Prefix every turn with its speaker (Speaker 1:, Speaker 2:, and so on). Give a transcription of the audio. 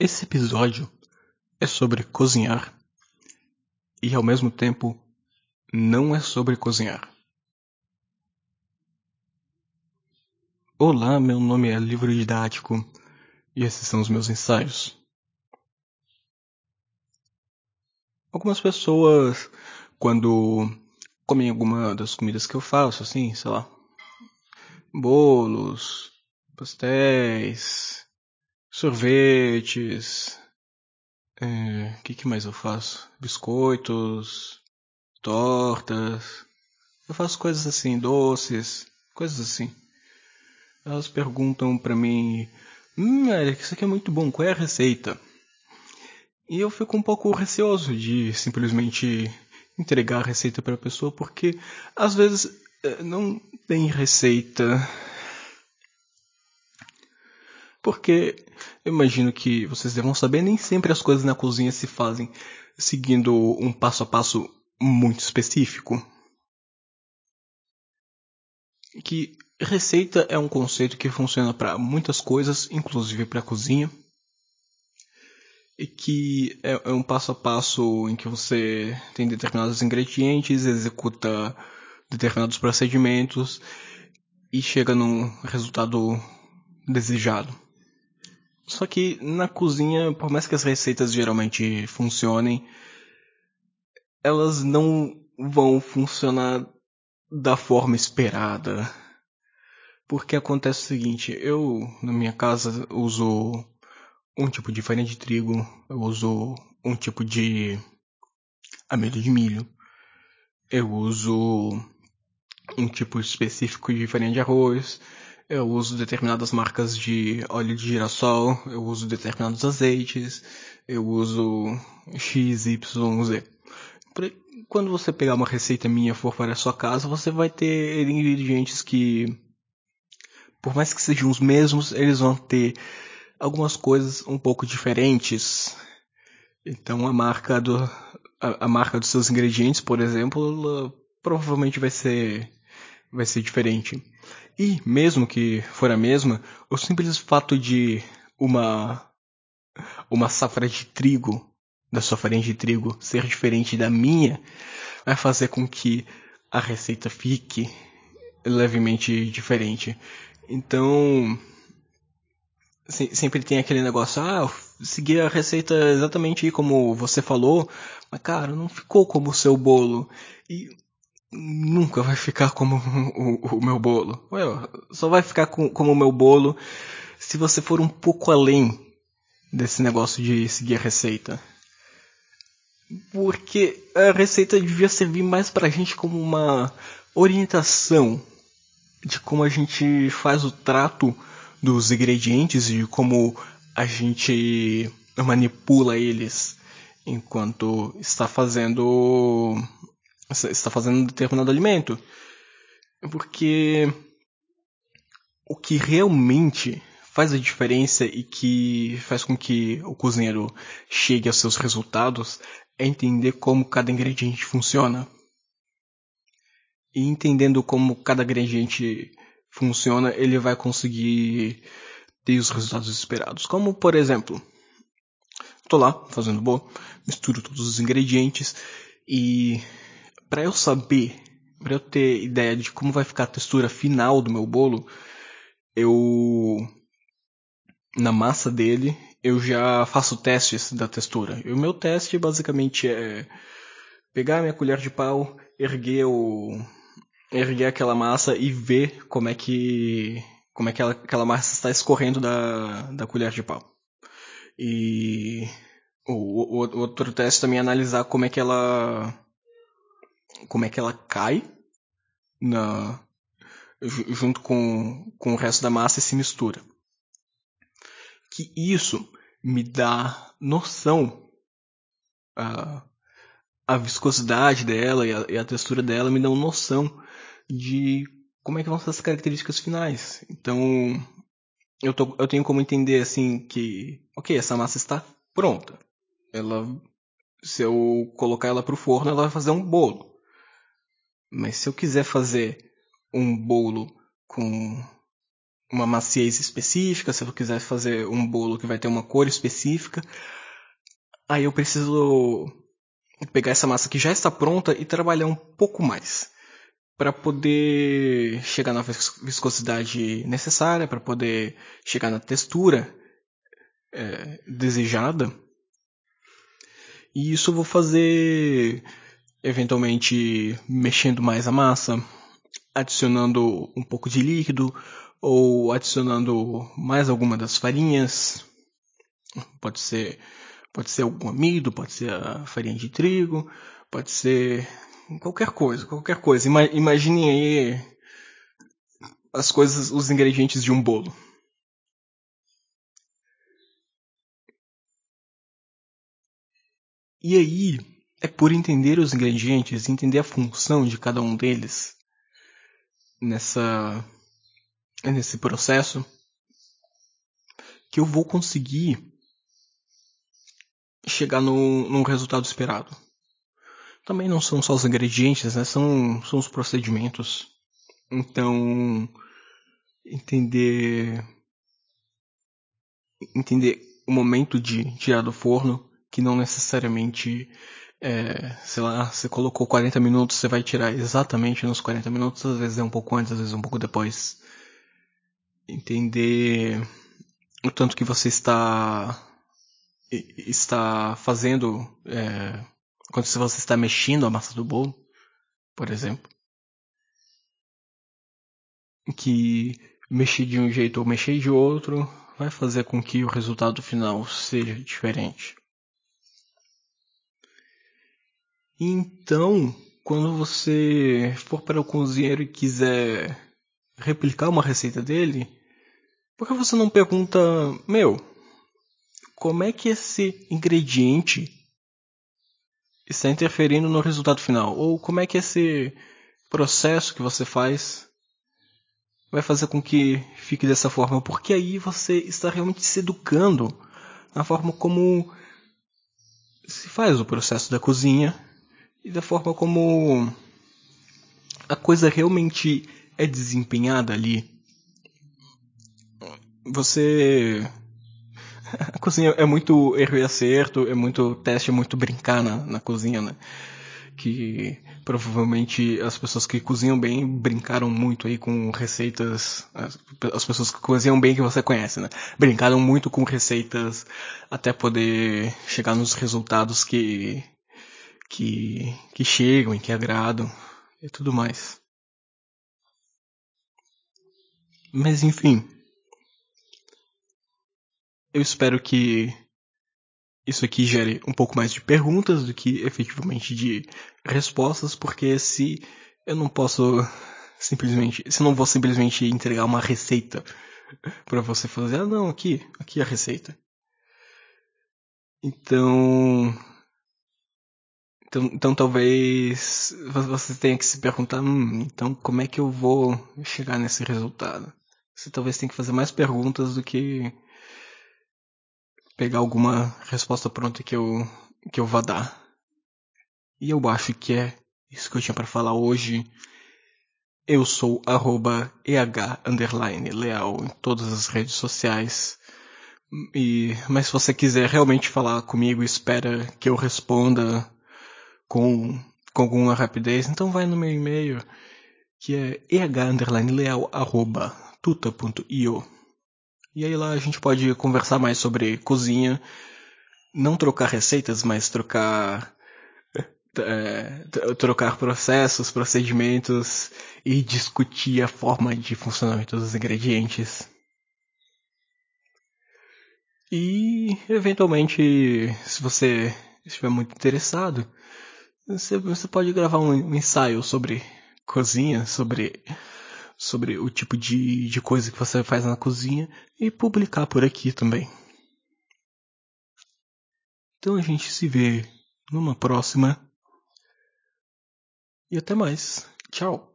Speaker 1: Esse episódio é sobre cozinhar e ao mesmo tempo não é sobre cozinhar. Olá, meu nome é Livro Didático e esses são os meus ensaios. Algumas pessoas, quando comem alguma das comidas que eu faço, assim, sei lá, bolos, pastéis, sorvetes, o é, que, que mais eu faço? Biscoitos, tortas, eu faço coisas assim, doces, coisas assim. Elas perguntam pra mim, hum, Eric, isso aqui é muito bom, qual é a receita? E eu fico um pouco receoso de simplesmente entregar a receita para a pessoa, porque às vezes é, não tem receita porque eu imagino que vocês devam saber, nem sempre as coisas na cozinha se fazem seguindo um passo a passo muito específico. Que receita é um conceito que funciona para muitas coisas, inclusive para a cozinha. E que é, é um passo a passo em que você tem determinados ingredientes, executa determinados procedimentos e chega num resultado desejado. Só que na cozinha, por mais que as receitas geralmente funcionem, elas não vão funcionar da forma esperada. Porque acontece o seguinte, eu na minha casa uso um tipo de farinha de trigo, eu uso um tipo de amido de milho, eu uso um tipo específico de farinha de arroz, eu uso determinadas marcas de óleo de girassol, eu uso determinados azeites, eu uso X, Y, Z. Quando você pegar uma receita minha e for para a sua casa, você vai ter ingredientes que, por mais que sejam os mesmos, eles vão ter algumas coisas um pouco diferentes. Então a marca do a, a marca dos seus ingredientes, por exemplo, provavelmente vai ser vai ser diferente. E, mesmo que for a mesma, o simples fato de uma uma safra de trigo, da sua farinha de trigo, ser diferente da minha, vai fazer com que a receita fique levemente diferente. Então, sempre tem aquele negócio, ah, seguir a receita exatamente como você falou, mas cara, não ficou como o seu bolo. E nunca vai ficar como o, o, meu bolo. Ué, só vai ficar com, como o meu bolo se você for um pouco além desse negócio de seguir a receita. Porque a receita devia servir mais pra gente como uma orientação de como a gente faz o trato dos ingredientes e como a gente manipula eles enquanto está fazendo está fazendo um determinado alimento. Porque o que realmente faz a diferença e que faz com que o cozinheiro chegue aos seus resultados é entender como cada ingrediente funciona. E entendendo como cada ingrediente funciona, ele vai conseguir ter os resultados esperados. Como, por exemplo, estou lá fazendo bolo, misturo todos os ingredientes e para eu saber, para eu ter ideia de como vai ficar a textura final do meu bolo, eu na massa dele eu já faço testes da textura. E o meu teste basicamente é pegar a minha colher de pau, erguer o erguer aquela massa e ver como é que como é que ela, aquela massa está escorrendo da, da colher de pau. E o, o, o outro teste também é analisar como é que ela como é que ela cai na junto com, com o resto da massa e se mistura. Que isso me dá noção a, a viscosidade dela e a, e a textura dela me dão noção de como é que vão ser as características finais. Então eu, tô, eu tenho como entender assim que, ok, essa massa está pronta. Ela, se eu colocar ela para o forno, ela vai fazer um bolo. Mas se eu quiser fazer um bolo com uma maciez específica, se eu quiser fazer um bolo que vai ter uma cor específica, aí eu preciso pegar essa massa que já está pronta e trabalhar um pouco mais para poder chegar na viscosidade necessária, para poder chegar na textura é, desejada. E isso eu vou fazer eventualmente mexendo mais a massa, adicionando um pouco de líquido ou adicionando mais alguma das farinhas. Pode ser pode ser algum amido, pode ser a farinha de trigo, pode ser qualquer coisa, qualquer coisa. Ima imaginem aí as coisas, os ingredientes de um bolo. E aí, é por entender os ingredientes, entender a função de cada um deles nessa nesse processo que eu vou conseguir chegar no, no resultado esperado. Também não são só os ingredientes, né? São, são os procedimentos. Então, entender entender o momento de tirar do forno, que não necessariamente é, sei lá, você colocou 40 minutos, você vai tirar exatamente nos 40 minutos, às vezes é um pouco antes, às vezes um pouco depois. Entender o tanto que você está está fazendo é, quando você está mexendo a massa do bolo, por exemplo, que mexer de um jeito ou mexer de outro vai fazer com que o resultado final seja diferente. Então, quando você for para o cozinheiro e quiser replicar uma receita dele, por que você não pergunta, meu, como é que esse ingrediente está interferindo no resultado final? Ou como é que esse processo que você faz vai fazer com que fique dessa forma? Porque aí você está realmente se educando na forma como se faz o processo da cozinha e da forma como a coisa realmente é desempenhada ali. Você. A cozinha é muito erro e acerto, é muito teste, é muito brincar na, na cozinha, né? Que provavelmente as pessoas que cozinham bem brincaram muito aí com receitas. As, as pessoas que cozinham bem que você conhece, né? Brincaram muito com receitas até poder chegar nos resultados que que, que chegam e que agradam e tudo mais. Mas enfim, eu espero que isso aqui gere um pouco mais de perguntas do que efetivamente de respostas, porque se eu não posso simplesmente, se eu não vou simplesmente entregar uma receita para você fazer, ah não, aqui, aqui é a receita. Então, então, então talvez você tenha que se perguntar, hum, então como é que eu vou chegar nesse resultado? Você talvez tenha que fazer mais perguntas do que pegar alguma resposta pronta que eu que eu vá dar. E eu acho que é isso que eu tinha para falar hoje. Eu sou arroba EH leal em todas as redes sociais. E, mas se você quiser realmente falar comigo, espera que eu responda com, com alguma rapidez, então vai no meu e-mail que é eh_leal@tuta.io. E aí lá a gente pode conversar mais sobre cozinha, não trocar receitas, mas trocar é, trocar processos, procedimentos e discutir a forma de funcionamento dos ingredientes. E eventualmente, se você estiver muito interessado, você, você pode gravar um, um ensaio sobre cozinha, sobre sobre o tipo de, de coisa que você faz na cozinha e publicar por aqui também. Então a gente se vê numa próxima. E até mais. Tchau.